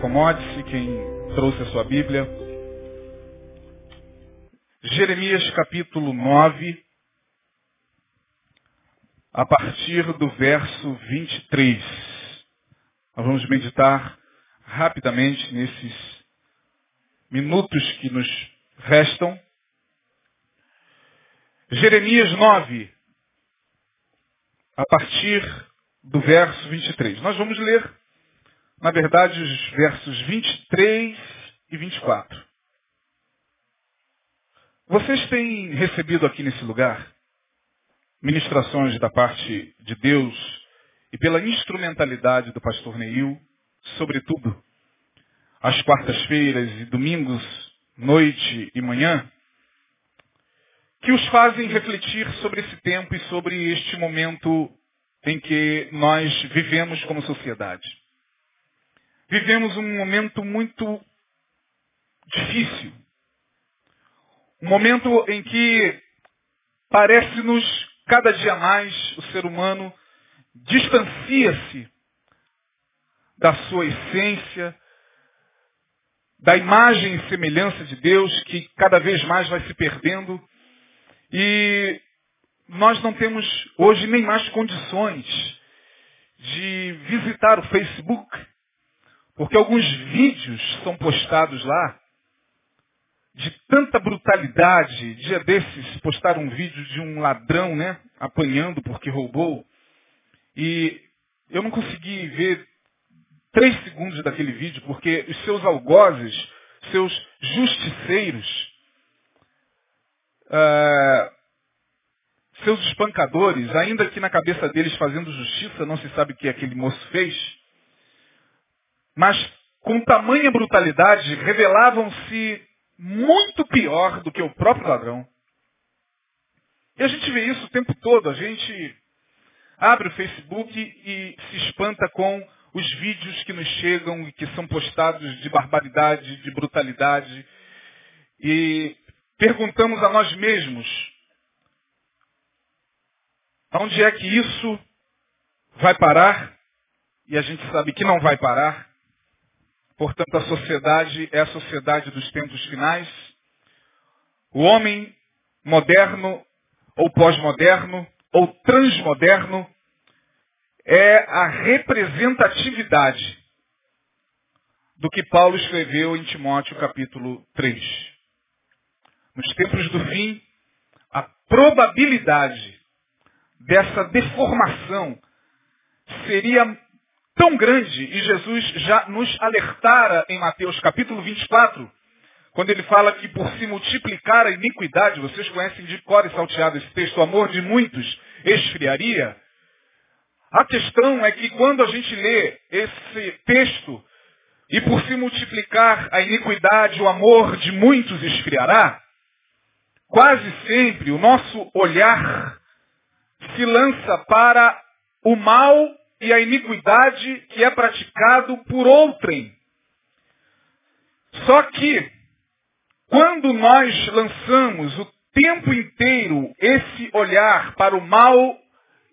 acomode-se, quem trouxe a sua Bíblia. Jeremias capítulo 9, a partir do verso 23. Nós vamos meditar rapidamente nesses minutos que nos restam. Jeremias 9, a partir do verso 23. Nós vamos ler, na verdade, os versos 23 e 24. Vocês têm recebido aqui nesse lugar ministrações da parte de Deus e pela instrumentalidade do pastor Neil, sobretudo às quartas-feiras e domingos, noite e manhã, que os fazem refletir sobre esse tempo e sobre este momento em que nós vivemos como sociedade. Vivemos um momento muito difícil. Um momento em que parece-nos cada dia mais o ser humano distancia-se da sua essência, da imagem e semelhança de Deus que cada vez mais vai se perdendo e nós não temos hoje nem mais condições de visitar o Facebook, porque alguns vídeos são postados lá de tanta brutalidade. Dia desses postaram um vídeo de um ladrão, né, apanhando porque roubou. E eu não consegui ver três segundos daquele vídeo, porque os seus algozes, seus justiceiros, uh, seus espancadores, ainda que na cabeça deles fazendo justiça, não se sabe o que aquele moço fez, mas com tamanha brutalidade revelavam-se muito pior do que o próprio ladrão. E a gente vê isso o tempo todo. A gente abre o Facebook e se espanta com os vídeos que nos chegam e que são postados de barbaridade, de brutalidade. E perguntamos a nós mesmos, onde é que isso vai parar? E a gente sabe que não vai parar. Portanto, a sociedade é a sociedade dos tempos finais. O homem moderno, ou pós-moderno, ou transmoderno, é a representatividade do que Paulo escreveu em Timóteo capítulo 3. Nos tempos do fim, a probabilidade dessa deformação seria tão grande, e Jesus já nos alertara em Mateus capítulo 24, quando ele fala que por se multiplicar a iniquidade, vocês conhecem de cor e salteado esse texto, o amor de muitos esfriaria. A questão é que quando a gente lê esse texto, e por se multiplicar a iniquidade, o amor de muitos esfriará, quase sempre o nosso olhar se lança para o mal e a iniquidade que é praticado por outrem. Só que, quando nós lançamos o tempo inteiro esse olhar para o mal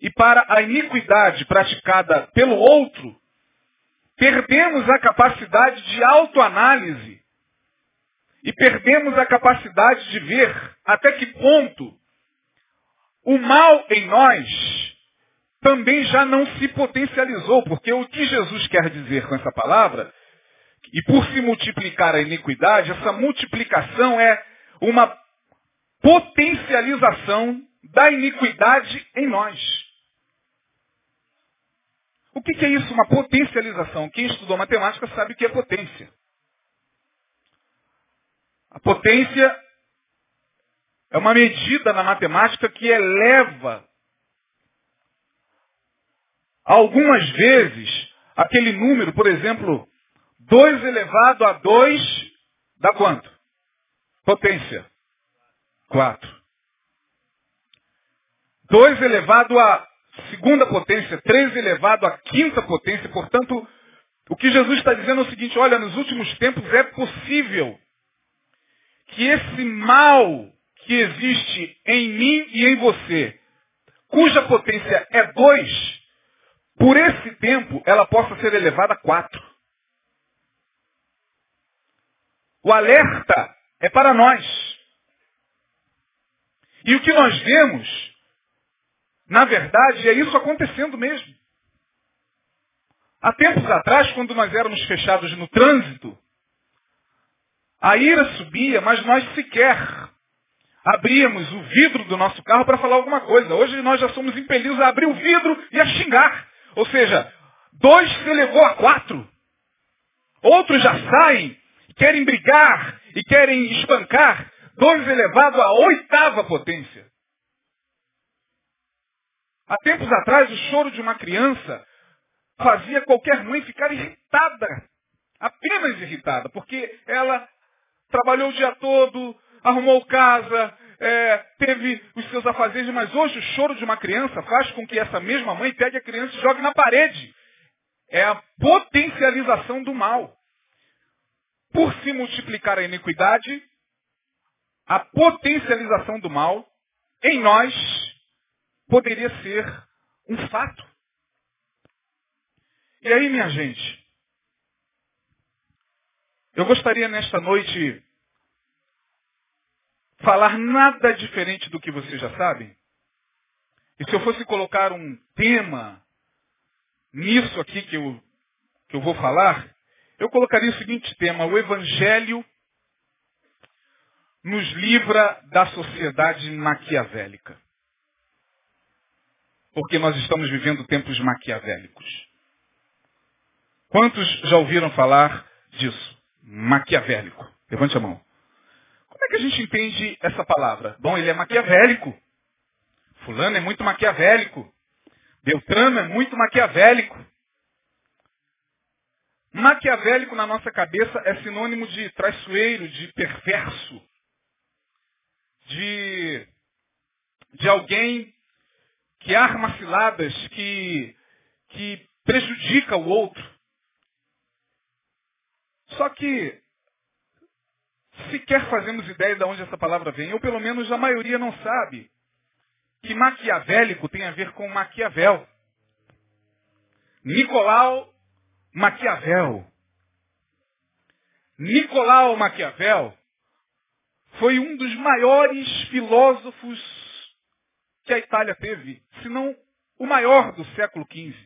e para a iniquidade praticada pelo outro, perdemos a capacidade de autoanálise e perdemos a capacidade de ver até que ponto o mal em nós também já não se potencializou, porque o que Jesus quer dizer com essa palavra, e por se multiplicar a iniquidade, essa multiplicação é uma potencialização da iniquidade em nós. O que, é isso? Uma potencialização. Quem estudou matemática sabe o que é potência. A potência é uma medida na matemática que eleva algumas vezes aquele número, por exemplo, 2 elevado a 2 dá quanto? Potência. 4. 2 elevado a segunda potência, 3 elevado a quinta potência. Portanto, o que Jesus está dizendo é o seguinte, olha, nos últimos tempos é possível que esse mal que existe em mim e em você cuja potência é 2, por esse tempo ela possa ser elevada a 4. O alerta é para nós. E o que nós vemos, na verdade, é isso acontecendo mesmo. Há tempos atrás, quando nós éramos fechados no trânsito, a ira subia, mas nós sequer abríamos o vidro do nosso carro para falar alguma coisa. Hoje nós já somos impelidos a abrir o vidro e a xingar. Ou seja, dois se elevou a quatro. Outros já saem, querem brigar e querem espancar. Dois elevado à oitava potência. Há tempos atrás, o choro de uma criança fazia qualquer mãe ficar irritada. Apenas irritada, porque ela trabalhou o dia todo, arrumou casa, é, teve os seus afazeres, mas hoje o choro de uma criança faz com que essa mesma mãe pegue a criança e jogue na parede. É a potencialização do mal. Por se multiplicar a iniquidade, a potencialização do mal em nós poderia ser um fato. E aí, minha gente, eu gostaria nesta noite falar nada diferente do que vocês já sabem. E se eu fosse colocar um tema nisso aqui que eu, que eu vou falar, eu colocaria o seguinte tema, o Evangelho nos livra da sociedade maquiavélica. Porque nós estamos vivendo tempos maquiavélicos. Quantos já ouviram falar disso? Maquiavélico. Levante a mão. Como é que a gente entende essa palavra? Bom, ele é maquiavélico. Fulano é muito maquiavélico. Beltrano é muito maquiavélico. Maquiavélico na nossa cabeça é sinônimo de traiçoeiro, de perverso, de, de alguém que arma ciladas, que, que prejudica o outro. Só que sequer fazemos ideia de onde essa palavra vem, ou pelo menos a maioria não sabe que maquiavélico tem a ver com Maquiavel. Nicolau Maquiavel. Nicolau Maquiavel foi um dos maiores filósofos que a Itália teve, se não o maior do século XV.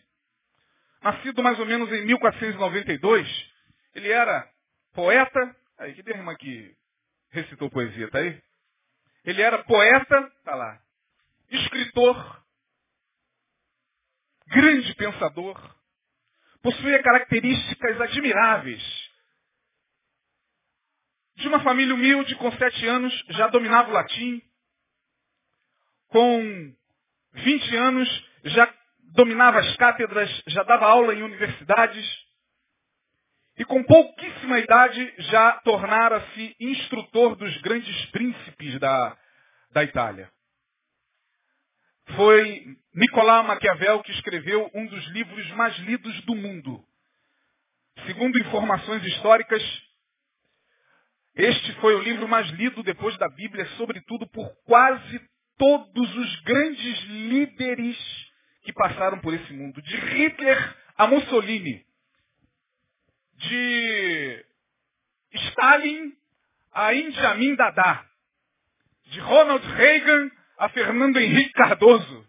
Nascido mais ou menos em 1492, ele era poeta. Aí, que irmã que recitou poesia, tá aí? Ele era poeta, tá lá. Escritor. Grande pensador. Possuía características admiráveis. De uma família humilde, com sete anos, já dominava o latim. Com 20 anos, já dominava as cátedras, já dava aula em universidades e com pouquíssima idade já tornara-se instrutor dos grandes príncipes da, da Itália. Foi Nicolau Maquiavel que escreveu um dos livros mais lidos do mundo. Segundo informações históricas, este foi o livro mais lido depois da Bíblia, sobretudo por quase todos os grandes líderes que passaram por esse mundo, de Hitler a Mussolini de Stalin a Indiamin Dada, de Ronald Reagan a Fernando Henrique Cardoso.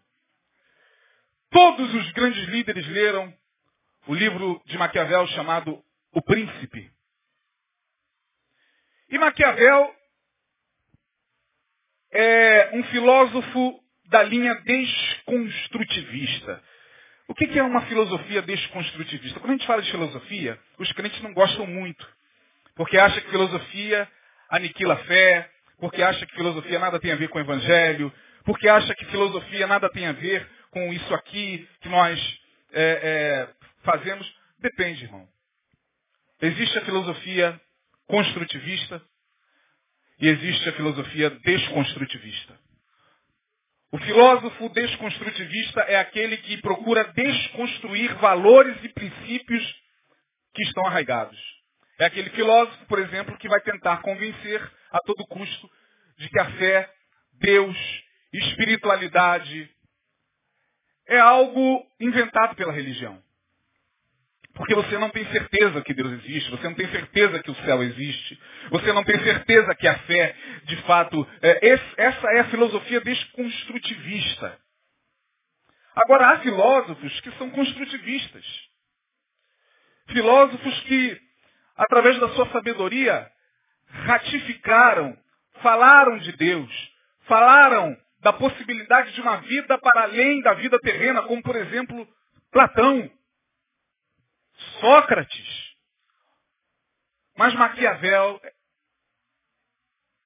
Todos os grandes líderes leram o livro de Maquiavel chamado O Príncipe. E Maquiavel é um filósofo da linha desconstrutivista. O que é uma filosofia desconstrutivista? Quando a gente fala de filosofia, os crentes não gostam muito. Porque acham que filosofia aniquila a fé, porque acha que filosofia nada tem a ver com o evangelho, porque acha que filosofia nada tem a ver com isso aqui que nós é, é, fazemos. Depende, irmão. Existe a filosofia construtivista e existe a filosofia desconstrutivista. O filósofo desconstrutivista é aquele que procura desconstruir valores e princípios que estão arraigados. É aquele filósofo, por exemplo, que vai tentar convencer a todo custo de que a fé, Deus, espiritualidade, é algo inventado pela religião. Porque você não tem certeza que Deus existe, você não tem certeza que o céu existe, você não tem certeza que a fé, de fato, é, essa é a filosofia desconstrutivista. Agora, há filósofos que são construtivistas. Filósofos que, através da sua sabedoria, ratificaram, falaram de Deus, falaram da possibilidade de uma vida para além da vida terrena, como, por exemplo, Platão. Sócrates. Mas Maquiavel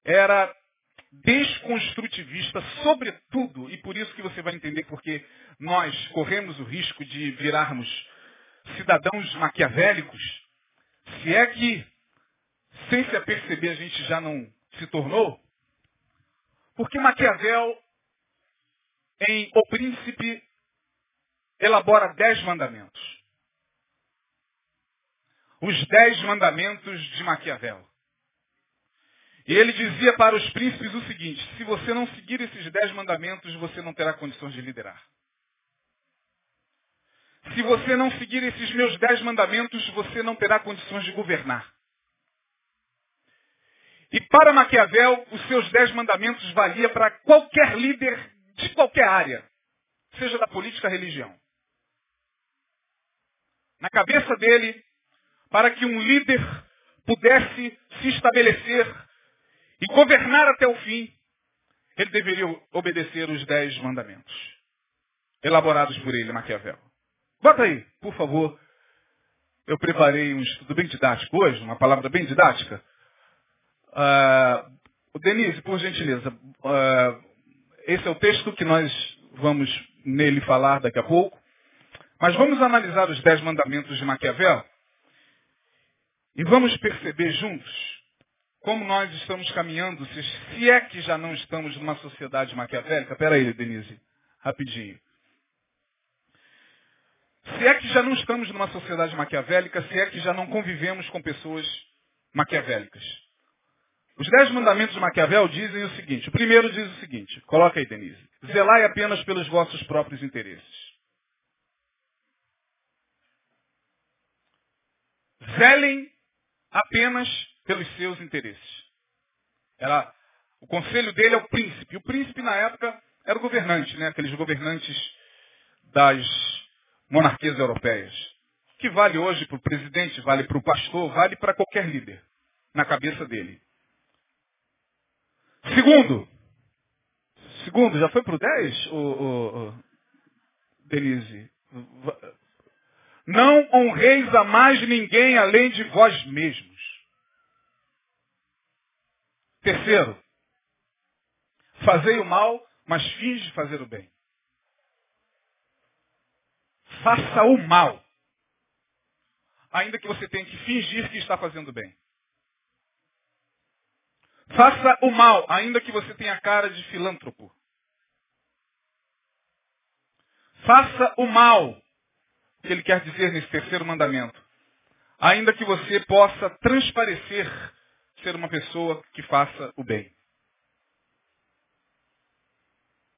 era desconstrutivista, sobretudo, e por isso que você vai entender porque nós corremos o risco de virarmos cidadãos maquiavélicos, se é que, sem se aperceber, a gente já não se tornou, porque Maquiavel, em O Príncipe, elabora dez mandamentos os dez mandamentos de Maquiavel. E ele dizia para os príncipes o seguinte, se você não seguir esses dez mandamentos, você não terá condições de liderar. Se você não seguir esses meus dez mandamentos, você não terá condições de governar. E para Maquiavel, os seus dez mandamentos valia para qualquer líder de qualquer área, seja da política religião. Na cabeça dele, para que um líder pudesse se estabelecer e governar até o fim, ele deveria obedecer os dez mandamentos, elaborados por ele, Maquiavel. Bota aí, por favor. Eu preparei um estudo bem didático hoje, uma palavra bem didática. Uh, Denise, por gentileza, uh, esse é o texto que nós vamos nele falar daqui a pouco. Mas vamos analisar os dez mandamentos de Maquiavel e vamos perceber juntos como nós estamos caminhando, se, é que já não estamos numa sociedade maquiavélica. Pera aí, Denise, rapidinho. Se é que já não estamos numa sociedade maquiavélica, se é que já não convivemos com pessoas maquiavélicas. Os dez mandamentos de Maquiavel dizem o seguinte. O primeiro diz o seguinte. Coloca aí, Denise. Zelai apenas pelos vossos próprios interesses. Zelem apenas pelos seus interesses. Era, o conselho dele é o príncipe. O príncipe, na época, era o governante, né? aqueles governantes das monarquias europeias. Que vale hoje para o presidente, vale para o pastor, vale para qualquer líder, na cabeça dele. Segundo, segundo, já foi para o 10, o, o, o, Denise? Não honreis a mais ninguém além de vós mesmos. Terceiro, fazei o mal, mas finge fazer o bem. Faça o mal, ainda que você tenha que fingir que está fazendo bem. Faça o mal, ainda que você tenha cara de filântropo. Faça o mal, que ele quer dizer nesse terceiro mandamento. Ainda que você possa transparecer ser uma pessoa que faça o bem.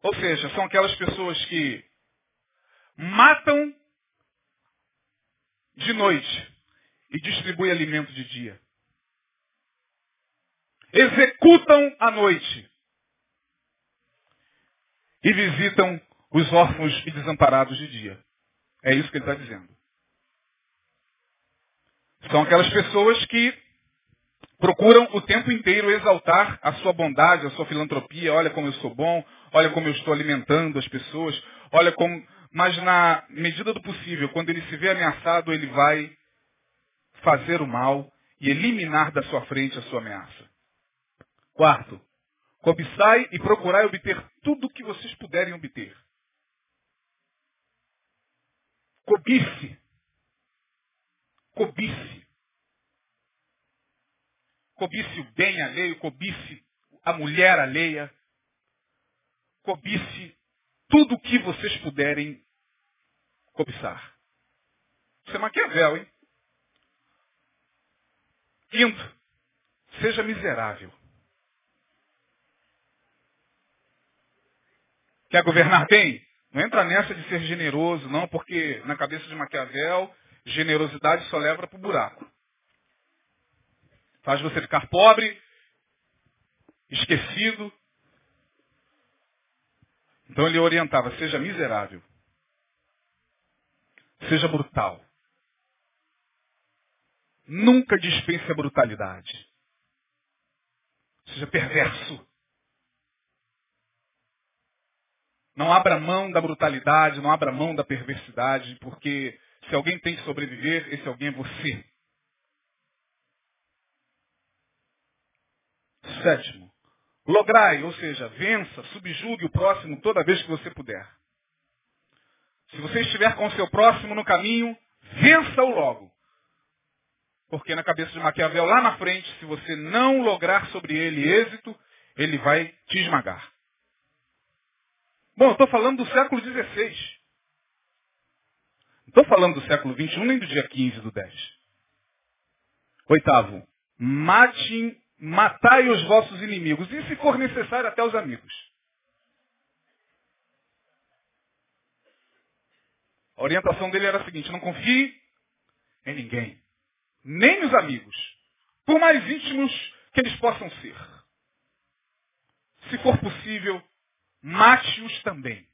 Ou seja, são aquelas pessoas que matam de noite e distribuem alimento de dia. Executam à noite e visitam os órfãos e desamparados de dia. É isso que ele está dizendo. São aquelas pessoas que procuram o tempo inteiro exaltar a sua bondade, a sua filantropia. Olha como eu sou bom, olha como eu estou alimentando as pessoas, olha como. Mas na medida do possível, quando ele se vê ameaçado, ele vai fazer o mal e eliminar da sua frente a sua ameaça. Quarto, cobiçai e procurai obter tudo o que vocês puderem obter. Cobice. Cobice. Cobice o bem alheio, cobice a mulher alheia. Cobice tudo o que vocês puderem cobiçar. Isso é Maquiavel, hein? Quinto, seja miserável. Quer governar bem? Não entra nessa de ser generoso, não, porque na cabeça de Maquiavel, generosidade só leva para o buraco. Faz você ficar pobre, esquecido. Então ele orientava, seja miserável. Seja brutal. Nunca dispense a brutalidade. Seja perverso. Não abra mão da brutalidade, não abra mão da perversidade, porque se alguém tem que sobreviver, esse alguém é você. Sétimo, lograi, ou seja, vença, subjugue o próximo toda vez que você puder. Se você estiver com o seu próximo no caminho, vença-o logo. Porque na cabeça de Maquiavel, lá na frente, se você não lograr sobre ele êxito, ele vai te esmagar. Bom, estou falando do século XVI. Não estou falando do século XXI nem do dia 15 do 10. Oitavo, matem, matai os vossos inimigos, e se for necessário até os amigos. A orientação dele era a seguinte, não confie em ninguém nem os amigos, por mais íntimos que eles possam ser. Se for possível, mate-os também.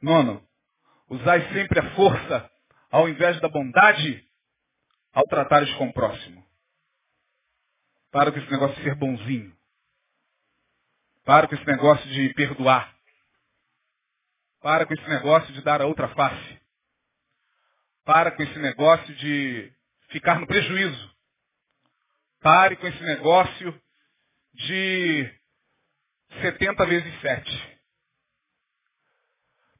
Nono, usai sempre a força ao invés da bondade ao tratares com o próximo. Para com esse negócio de ser bonzinho. Para com esse negócio de perdoar. Para com esse negócio de dar a outra face. Para com esse negócio de ficar no prejuízo. Pare com esse negócio de 70 vezes 7.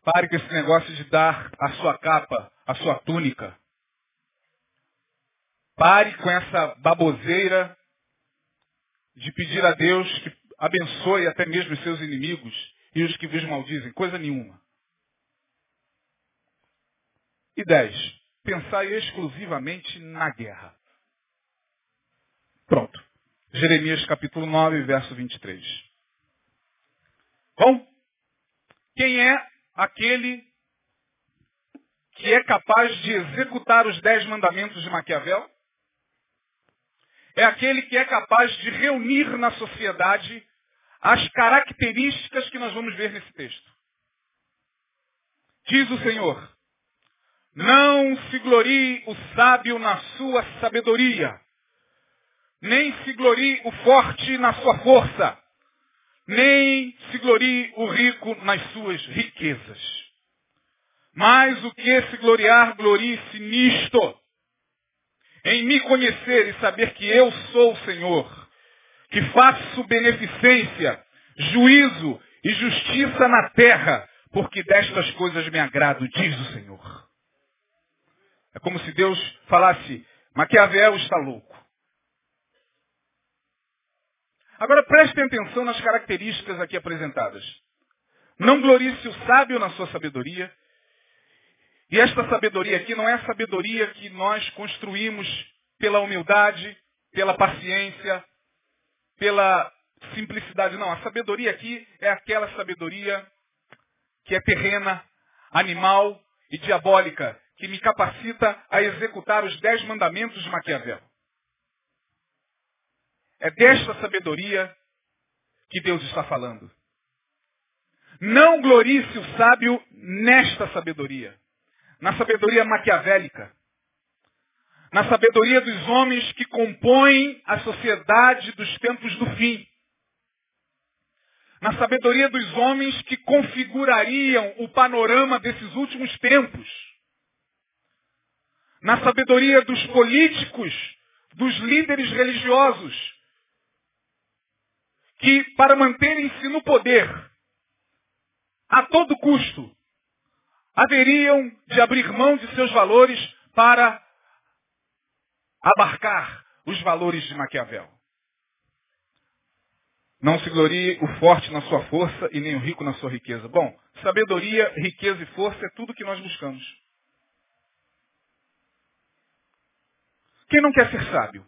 Pare com esse negócio de dar a sua capa, a sua túnica. Pare com essa baboseira de pedir a Deus que abençoe até mesmo os seus inimigos e os que vos maldizem. Coisa nenhuma. E 10. Pensar exclusivamente na guerra. Pronto. Jeremias capítulo 9, verso 23. Bom, quem é aquele que é capaz de executar os dez mandamentos de Maquiavel? É aquele que é capaz de reunir na sociedade as características que nós vamos ver nesse texto. Diz o Senhor, não se glorie o sábio na sua sabedoria, nem se glorie o forte na sua força, nem se glorie o rico nas suas riquezas. Mas o que se gloriar, glorie-se nisto, em me conhecer e saber que eu sou o Senhor, que faço beneficência, juízo e justiça na terra, porque destas coisas me agrado, diz o Senhor. É como se Deus falasse, Maquiavel está louco. Agora prestem atenção nas características aqui apresentadas. Não glorie-se o sábio na sua sabedoria. E esta sabedoria aqui não é a sabedoria que nós construímos pela humildade, pela paciência, pela simplicidade. Não, a sabedoria aqui é aquela sabedoria que é terrena, animal e diabólica, que me capacita a executar os dez mandamentos de Maquiavel. É desta sabedoria que Deus está falando. Não glorie-se o sábio nesta sabedoria. Na sabedoria maquiavélica. Na sabedoria dos homens que compõem a sociedade dos tempos do fim. Na sabedoria dos homens que configurariam o panorama desses últimos tempos na sabedoria dos políticos, dos líderes religiosos, que para manterem-se no poder, a todo custo, haveriam de abrir mão de seus valores para abarcar os valores de Maquiavel. Não se glorie o forte na sua força e nem o rico na sua riqueza. Bom, sabedoria, riqueza e força é tudo que nós buscamos. Quem não quer ser sábio?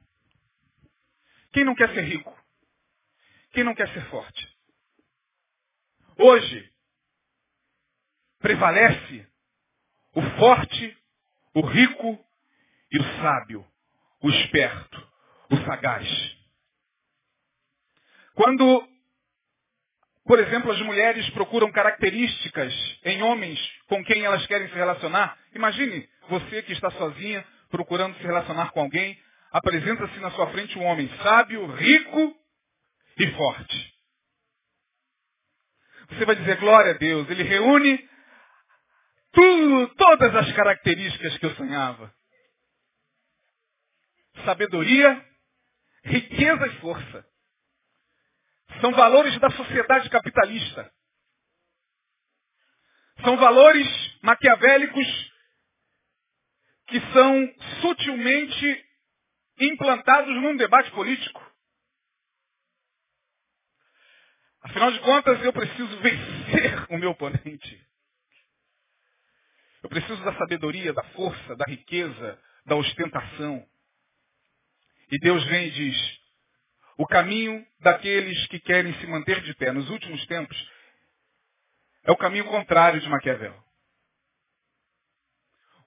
Quem não quer ser rico? Quem não quer ser forte? Hoje, prevalece o forte, o rico e o sábio, o esperto, o sagaz. Quando, por exemplo, as mulheres procuram características em homens com quem elas querem se relacionar, imagine você que está sozinha procurando se relacionar com alguém, apresenta-se na sua frente um homem sábio, rico e forte. Você vai dizer, glória a Deus, ele reúne tudo, todas as características que eu sonhava. Sabedoria, riqueza e força. São valores da sociedade capitalista. São valores maquiavélicos que são sutilmente implantados num debate político. Afinal de contas, eu preciso vencer o meu oponente. Eu preciso da sabedoria, da força, da riqueza, da ostentação. E Deus vem e diz, o caminho daqueles que querem se manter de pé nos últimos tempos é o caminho contrário de Maquiavel.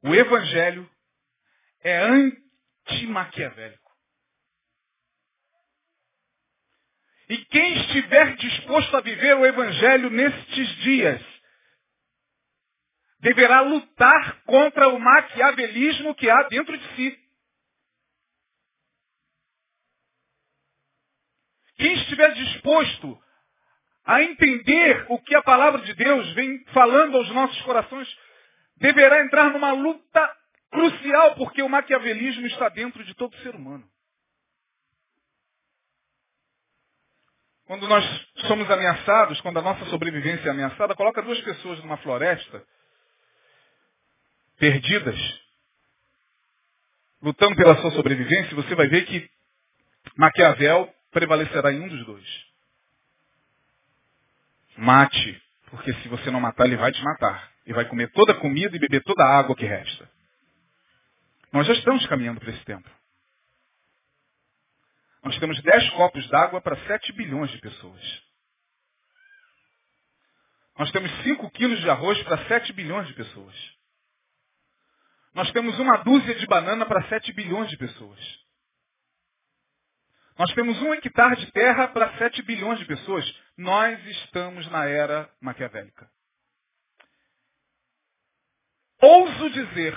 O evangelho é anti-maquiavélico. E quem estiver disposto a viver o evangelho nestes dias, deverá lutar contra o maquiavelismo que há dentro de si. Quem estiver disposto a entender o que a palavra de Deus vem falando aos nossos corações, deverá entrar numa luta crucial, porque o maquiavelismo está dentro de todo ser humano. Quando nós somos ameaçados, quando a nossa sobrevivência é ameaçada, coloca duas pessoas numa floresta perdidas, lutando pela sua sobrevivência, você vai ver que Maquiavel prevalecerá em um dos dois. Mate, porque se você não matar, ele vai te matar. E vai comer toda a comida e beber toda a água que resta. Nós já estamos caminhando para esse tempo. Nós temos 10 copos d'água para 7 bilhões de pessoas. Nós temos 5 quilos de arroz para 7 bilhões de pessoas. Nós temos uma dúzia de banana para 7 bilhões de pessoas. Nós temos um hectare de terra para 7 bilhões de pessoas. Nós estamos na era maquiavélica. Ouso dizer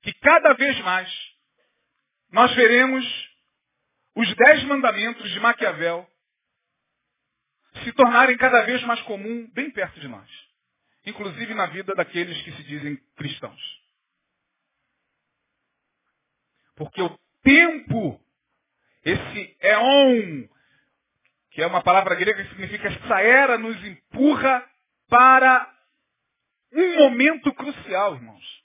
que cada vez mais nós veremos os dez mandamentos de Maquiavel se tornarem cada vez mais comum bem perto de nós. Inclusive na vida daqueles que se dizem cristãos. Porque o tempo, esse éon, que é uma palavra grega que significa essa era, nos empurra para um momento crucial, irmãos.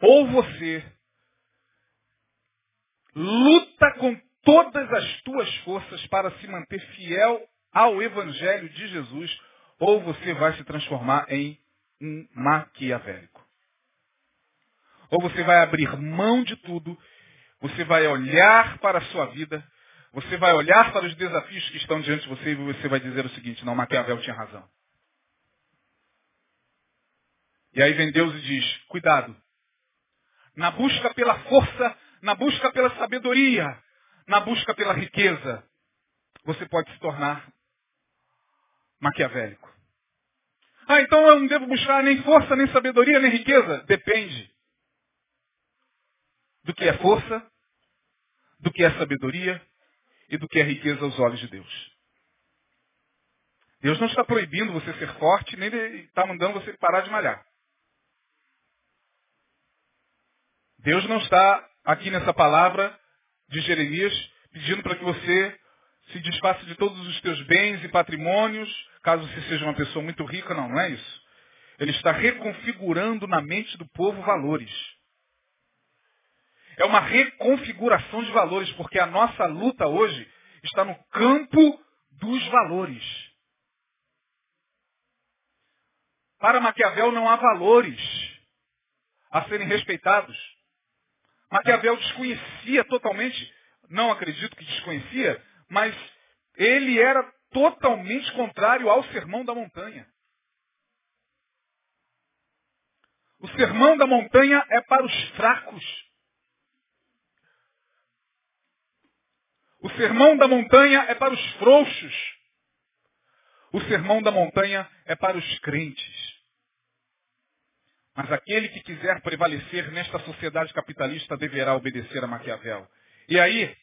Ou você luta com todas as tuas forças para se manter fiel ao Evangelho de Jesus, ou você vai se transformar em um maquiavélico. Ou você vai abrir mão de tudo, você vai olhar para a sua vida, você vai olhar para os desafios que estão diante de você e você vai dizer o seguinte, não, Maquiavel tinha razão. E aí vem Deus e diz, cuidado. Na busca pela força, na busca pela sabedoria, na busca pela riqueza, você pode se tornar maquiavélico. Ah, então eu não devo buscar nem força, nem sabedoria, nem riqueza? Depende do que é força, do que é sabedoria e do que é riqueza aos olhos de Deus. Deus não está proibindo você ser forte, nem está mandando você parar de malhar. Deus não está aqui nessa palavra de Jeremias pedindo para que você se desfaça de todos os teus bens e patrimônios, caso você seja uma pessoa muito rica, não, não é isso. Ele está reconfigurando na mente do povo valores. É uma reconfiguração de valores, porque a nossa luta hoje está no campo dos valores. Para Maquiavel não há valores a serem respeitados. Maquiavel desconhecia totalmente, não acredito que desconhecia, mas ele era totalmente contrário ao sermão da montanha. O sermão da montanha é para os fracos. O sermão da montanha é para os frouxos. O sermão da montanha é para os crentes. Mas aquele que quiser prevalecer nesta sociedade capitalista deverá obedecer a Maquiavel. E aí,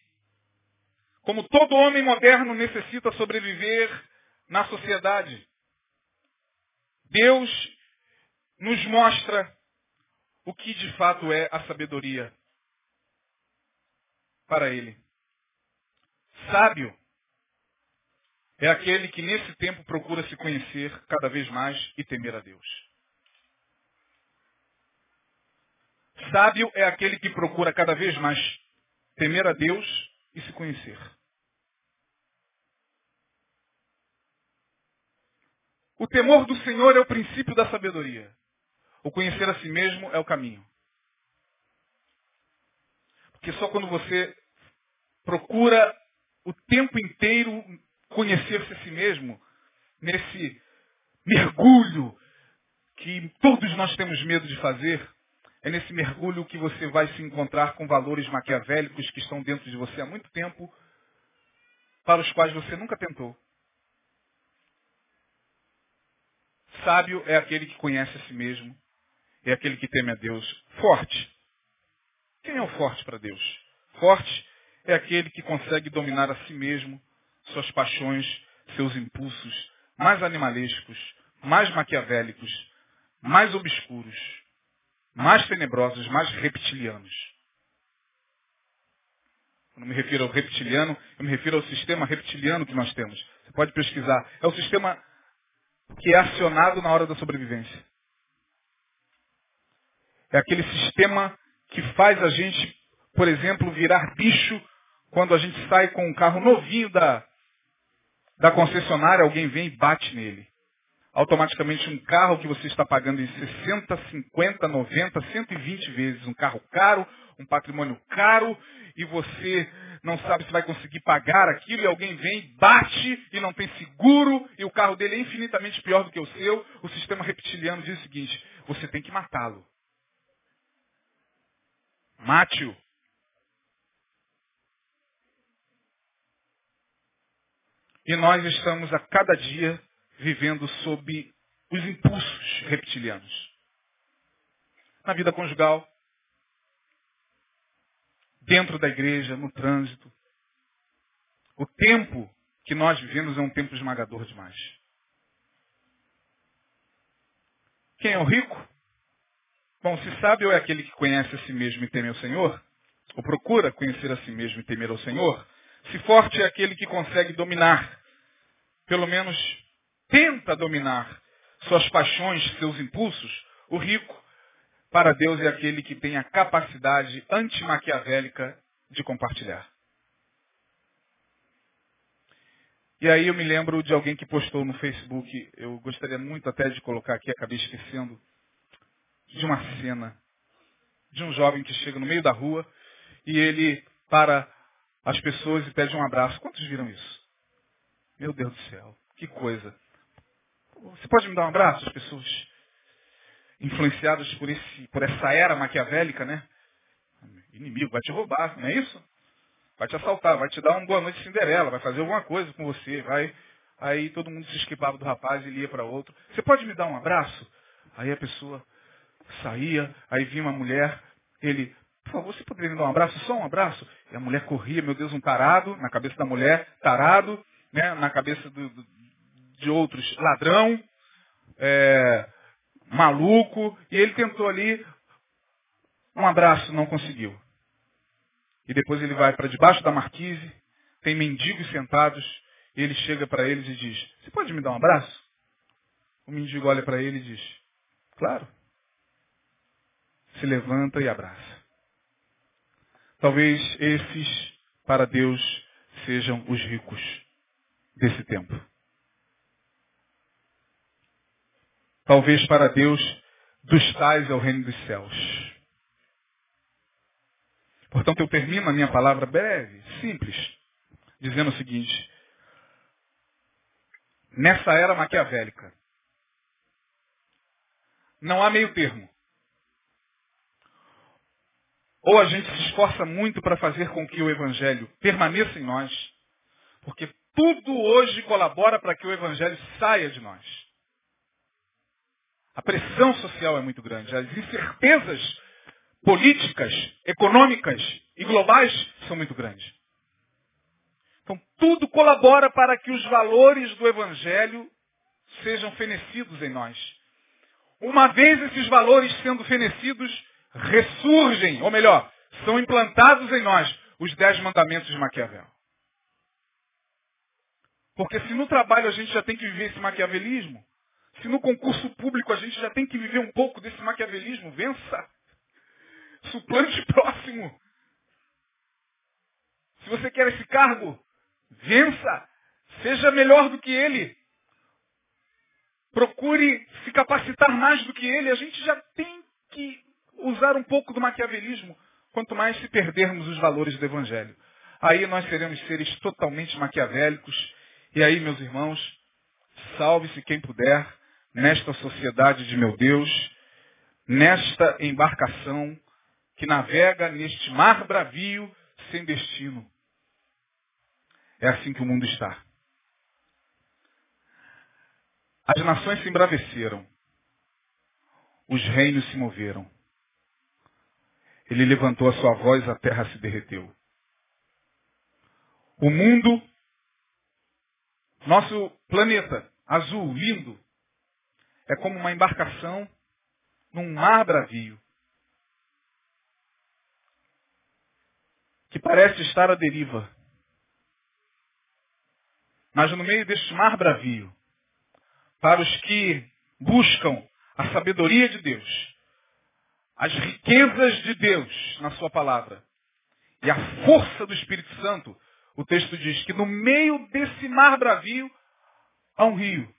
como todo homem moderno necessita sobreviver na sociedade, Deus nos mostra o que de fato é a sabedoria para ele. Sábio é aquele que nesse tempo procura se conhecer cada vez mais e temer a Deus. Sábio é aquele que procura cada vez mais temer a Deus e se conhecer. O temor do Senhor é o princípio da sabedoria. O conhecer a si mesmo é o caminho. Porque só quando você procura o tempo inteiro conhecer-se a si mesmo, nesse mergulho que todos nós temos medo de fazer, é nesse mergulho que você vai se encontrar com valores maquiavélicos que estão dentro de você há muito tempo, para os quais você nunca tentou. Sábio é aquele que conhece a si mesmo, é aquele que teme a Deus. Forte. Quem é o forte para Deus? Forte é aquele que consegue dominar a si mesmo, suas paixões, seus impulsos mais animalescos, mais maquiavélicos, mais obscuros, mais tenebrosos, mais reptilianos. Quando me refiro ao reptiliano, eu me refiro ao sistema reptiliano que nós temos. Você pode pesquisar. É o sistema que é acionado na hora da sobrevivência. É aquele sistema que faz a gente, por exemplo, virar bicho quando a gente sai com um carro novinho da, da concessionária, alguém vem e bate nele. Automaticamente um carro que você está pagando em 60, 50, 90, 120 vezes, um carro caro, um patrimônio caro, e você não sabe se vai conseguir pagar aquilo, e alguém vem, bate e não tem seguro, e o carro dele é infinitamente pior do que o seu, o sistema reptiliano diz o seguinte, você tem que matá-lo. Mate-o. E nós estamos a cada dia vivendo sob os impulsos reptilianos. Na vida conjugal, dentro da igreja, no trânsito. O tempo que nós vivemos é um tempo esmagador demais. Quem é o rico? Bom, se sábio é aquele que conhece a si mesmo e teme ao Senhor, ou procura conhecer a si mesmo e temer ao Senhor, se forte é aquele que consegue dominar, pelo menos tenta dominar suas paixões, seus impulsos, o rico, para Deus, é aquele que tem a capacidade antimaquiavélica de compartilhar. E aí eu me lembro de alguém que postou no Facebook, eu gostaria muito até de colocar aqui, acabei esquecendo, de uma cena de um jovem que chega no meio da rua e ele para as pessoas e pede um abraço. Quantos viram isso? Meu Deus do céu, que coisa. Você pode me dar um abraço? As pessoas influenciadas por, esse, por essa era maquiavélica, né? Inimigo vai te roubar, não é isso? Vai te assaltar, vai te dar uma boa noite Cinderela, vai fazer alguma coisa com você, vai. Aí todo mundo se esquivava do rapaz e ia para outro. Você pode me dar um abraço? Aí a pessoa saía, aí vinha uma mulher, ele, por favor, você poderia me dar um abraço? Só um abraço? E a mulher corria, meu Deus, um tarado, na cabeça da mulher, tarado, né, na cabeça do, de outros, ladrão, é, maluco, e ele tentou ali, um abraço, não conseguiu. E depois ele vai para debaixo da marquise, tem mendigos sentados, e ele chega para eles e diz, você pode me dar um abraço? O mendigo olha para ele e diz, claro se levanta e abraça. Talvez esses, para Deus, sejam os ricos desse tempo. Talvez para Deus, dos tais é o reino dos céus. Portanto, eu termino a minha palavra breve, simples, dizendo o seguinte. nessa era maquiavélica. Não há meio termo. Ou a gente se esforça muito para fazer com que o Evangelho permaneça em nós, porque tudo hoje colabora para que o Evangelho saia de nós. A pressão social é muito grande, as incertezas políticas, econômicas e globais são muito grandes. Então, tudo colabora para que os valores do Evangelho sejam fenecidos em nós. Uma vez esses valores sendo fenecidos, ressurgem, ou melhor, são implantados em nós os dez mandamentos de Maquiavel. Porque se no trabalho a gente já tem que viver esse maquiavelismo, se no concurso público a gente já tem que viver um pouco desse maquiavelismo, vença. Suplante próximo. Se você quer esse cargo, vença. Seja melhor do que ele. Procure se capacitar mais do que ele. A gente já tem que usar um pouco do maquiavelismo, quanto mais se perdermos os valores do Evangelho. Aí nós seremos seres totalmente maquiavélicos. E aí, meus irmãos, salve-se quem puder nesta sociedade de meu Deus, nesta embarcação que navega neste mar bravio sem destino. É assim que o mundo está. As nações se embraveceram. Os reinos se moveram. Ele levantou a sua voz, a terra se derreteu. O mundo, nosso planeta azul, lindo, é como uma embarcação num mar bravio. Que parece estar à deriva. Mas no meio deste mar bravio, para os que buscam a sabedoria de Deus, as riquezas de Deus na sua palavra e a força do Espírito Santo, o texto diz que no meio desse mar bravio há um rio.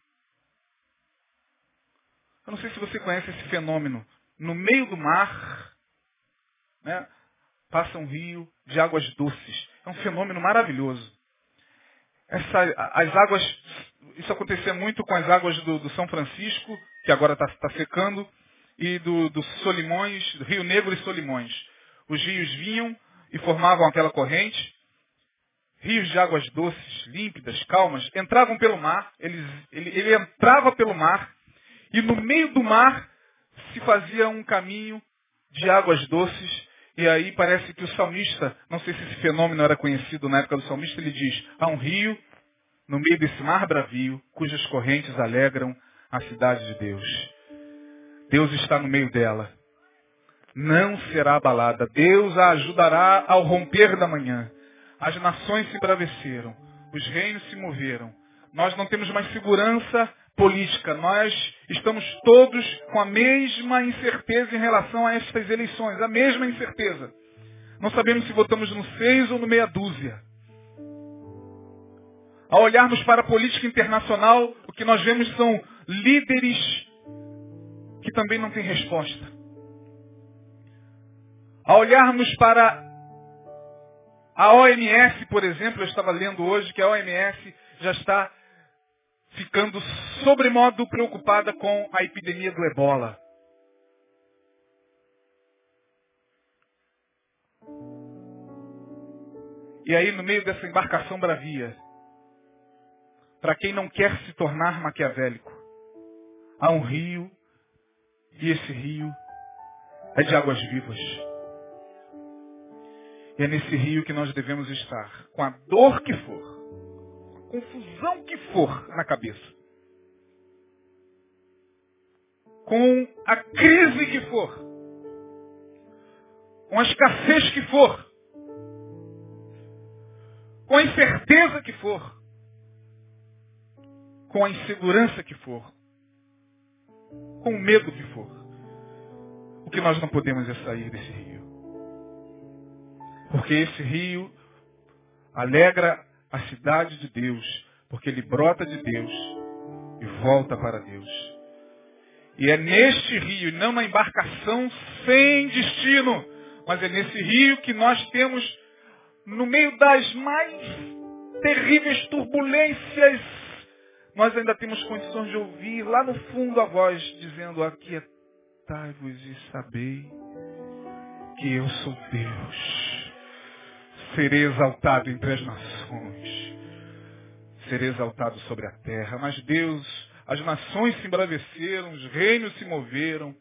Eu não sei se você conhece esse fenômeno. No meio do mar, né, passa um rio de águas doces. É um fenômeno maravilhoso. Essa, as águas, isso acontecia muito com as águas do, do São Francisco, que agora está tá secando, e do, do Solimões, do Rio Negro e Solimões. Os rios vinham e formavam aquela corrente. Rios de águas doces, límpidas, calmas, entravam pelo mar, ele, ele entrava pelo mar e no meio do mar se fazia um caminho de águas doces. E aí parece que o salmista, não sei se esse fenômeno era conhecido na época do salmista, ele diz, há um rio no meio desse mar bravio, cujas correntes alegram a cidade de Deus. Deus está no meio dela. Não será abalada. Deus a ajudará ao romper da manhã. As nações se embraveceram. Os reinos se moveram. Nós não temos mais segurança política. Nós estamos todos com a mesma incerteza em relação a estas eleições, a mesma incerteza. Não sabemos se votamos no seis ou no meia dúzia. Ao olharmos para a política internacional, o que nós vemos são líderes que também não têm resposta. Ao olharmos para a OMS, por exemplo, eu estava lendo hoje que a OMS já está ficando sobremodo preocupada com a epidemia do ebola. E aí, no meio dessa embarcação bravia, para quem não quer se tornar maquiavélico, há um rio, e esse rio é de águas vivas. E é nesse rio que nós devemos estar, com a dor que for, confusão que for na cabeça, com a crise que for, com a escassez que for, com a incerteza que for, com a insegurança que for, com o medo que for. O que nós não podemos é sair desse rio. Porque esse rio alegra a cidade de Deus, porque ele brota de Deus e volta para Deus. E é neste rio, não na embarcação sem destino, mas é nesse rio que nós temos, no meio das mais terríveis turbulências nós ainda temos condições de ouvir lá no fundo a voz dizendo, aquietai-vos e sabei que eu sou Deus. Serei exaltado entre as nações. Serei exaltado sobre a terra. Mas Deus, as nações se embraveceram, os reinos se moveram.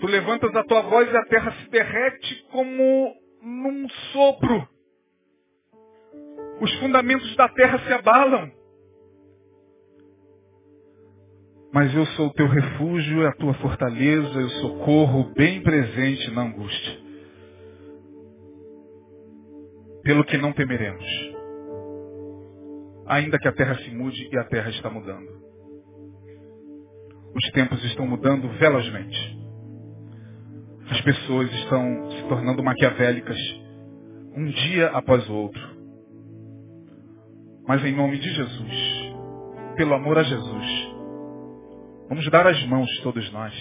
Tu levantas a tua voz e a terra se derrete como num sopro. Os fundamentos da terra se abalam. Mas eu sou o teu refúgio, a tua fortaleza, eu socorro bem presente na angústia. Pelo que não temeremos. Ainda que a terra se mude e a terra está mudando. Os tempos estão mudando velozmente. As pessoas estão se tornando maquiavélicas um dia após o outro. Mas em nome de Jesus, pelo amor a Jesus, vamos dar as mãos todos nós.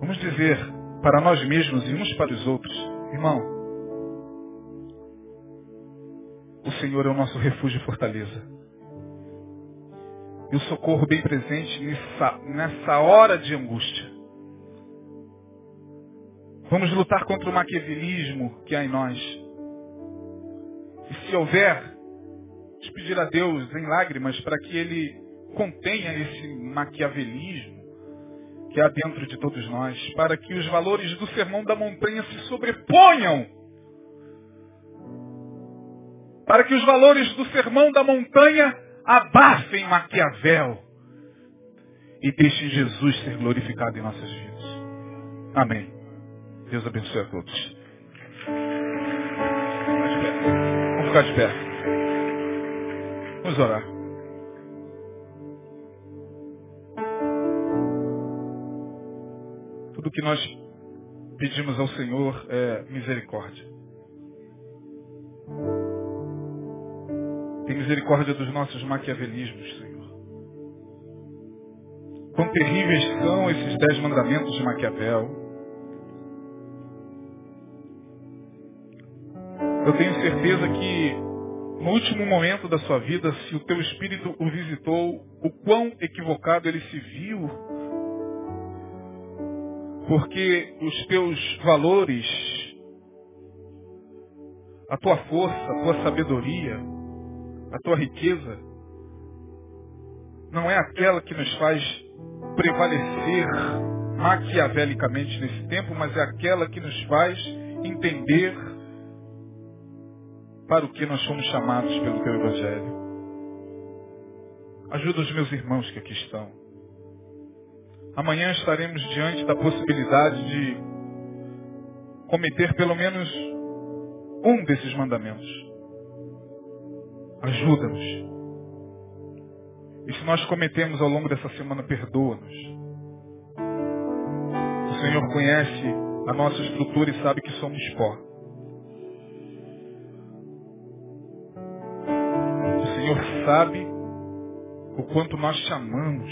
Vamos dizer para nós mesmos e uns para os outros, irmão, Senhor é o nosso refúgio e fortaleza. E o socorro bem presente nessa, nessa hora de angústia. Vamos lutar contra o maquiavelismo que há em nós. E se houver, de pedir a Deus em lágrimas para que Ele contenha esse maquiavelismo que há dentro de todos nós, para que os valores do sermão da montanha se sobreponham. Para que os valores do sermão da montanha abafem Maquiavel e deixem Jesus ser glorificado em nossas vidas. Amém. Deus abençoe a todos. Vamos ficar de pé. Vamos orar. Tudo que nós pedimos ao Senhor é misericórdia. Tem misericórdia dos nossos maquiavelismos, Senhor. Quão terríveis são esses dez mandamentos de Maquiavel. Eu tenho certeza que no último momento da sua vida, se o teu espírito o visitou, o quão equivocado ele se viu, porque os teus valores, a tua força, a tua sabedoria, a tua riqueza, não é aquela que nos faz prevalecer maquiavelicamente nesse tempo, mas é aquela que nos faz entender para o que nós somos chamados pelo teu Evangelho. Ajuda os meus irmãos que aqui estão. Amanhã estaremos diante da possibilidade de cometer pelo menos um desses mandamentos. Ajuda-nos. E se nós cometemos ao longo dessa semana, perdoa-nos. O Senhor conhece a nossa estrutura e sabe que somos pó. Senhor sabe o quanto nós te amamos.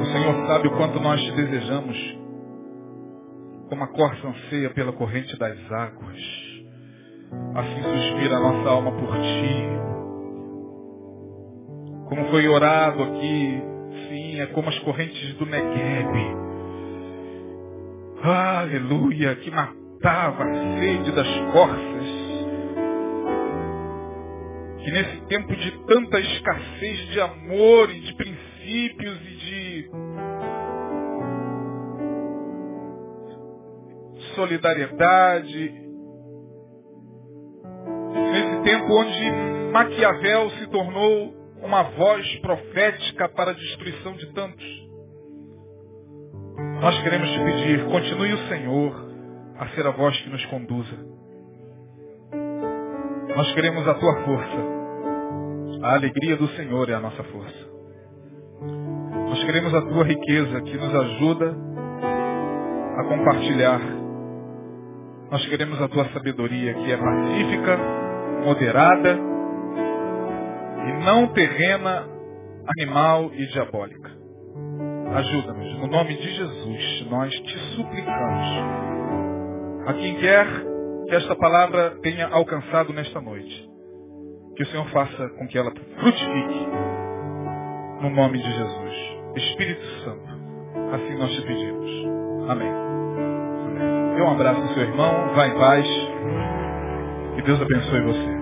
O Senhor sabe o quanto nós te desejamos, como a corça anseia pela corrente das águas. Assim suspira a nossa alma por ti. Como foi orado aqui, sim, é como as correntes do Negueb. Aleluia, que matava a sede das corças que nesse tempo de tanta escassez de amor e de princípios e de solidariedade, tempo onde Maquiavel se tornou uma voz profética para a destruição de tantos, nós queremos te pedir, continue o Senhor a ser a voz que nos conduza. Nós queremos a tua força. A alegria do Senhor é a nossa força. Nós queremos a tua riqueza que nos ajuda a compartilhar. Nós queremos a tua sabedoria que é pacífica, moderada e não terrena, animal e diabólica. Ajuda-nos. No nome de Jesus, nós te suplicamos. A quem quer que esta palavra tenha alcançado nesta noite. Que o Senhor faça com que ela frutifique. No nome de Jesus. Espírito Santo. Assim nós te pedimos. Amém. Dê um abraço no seu irmão. Vá em paz. Que Deus abençoe você.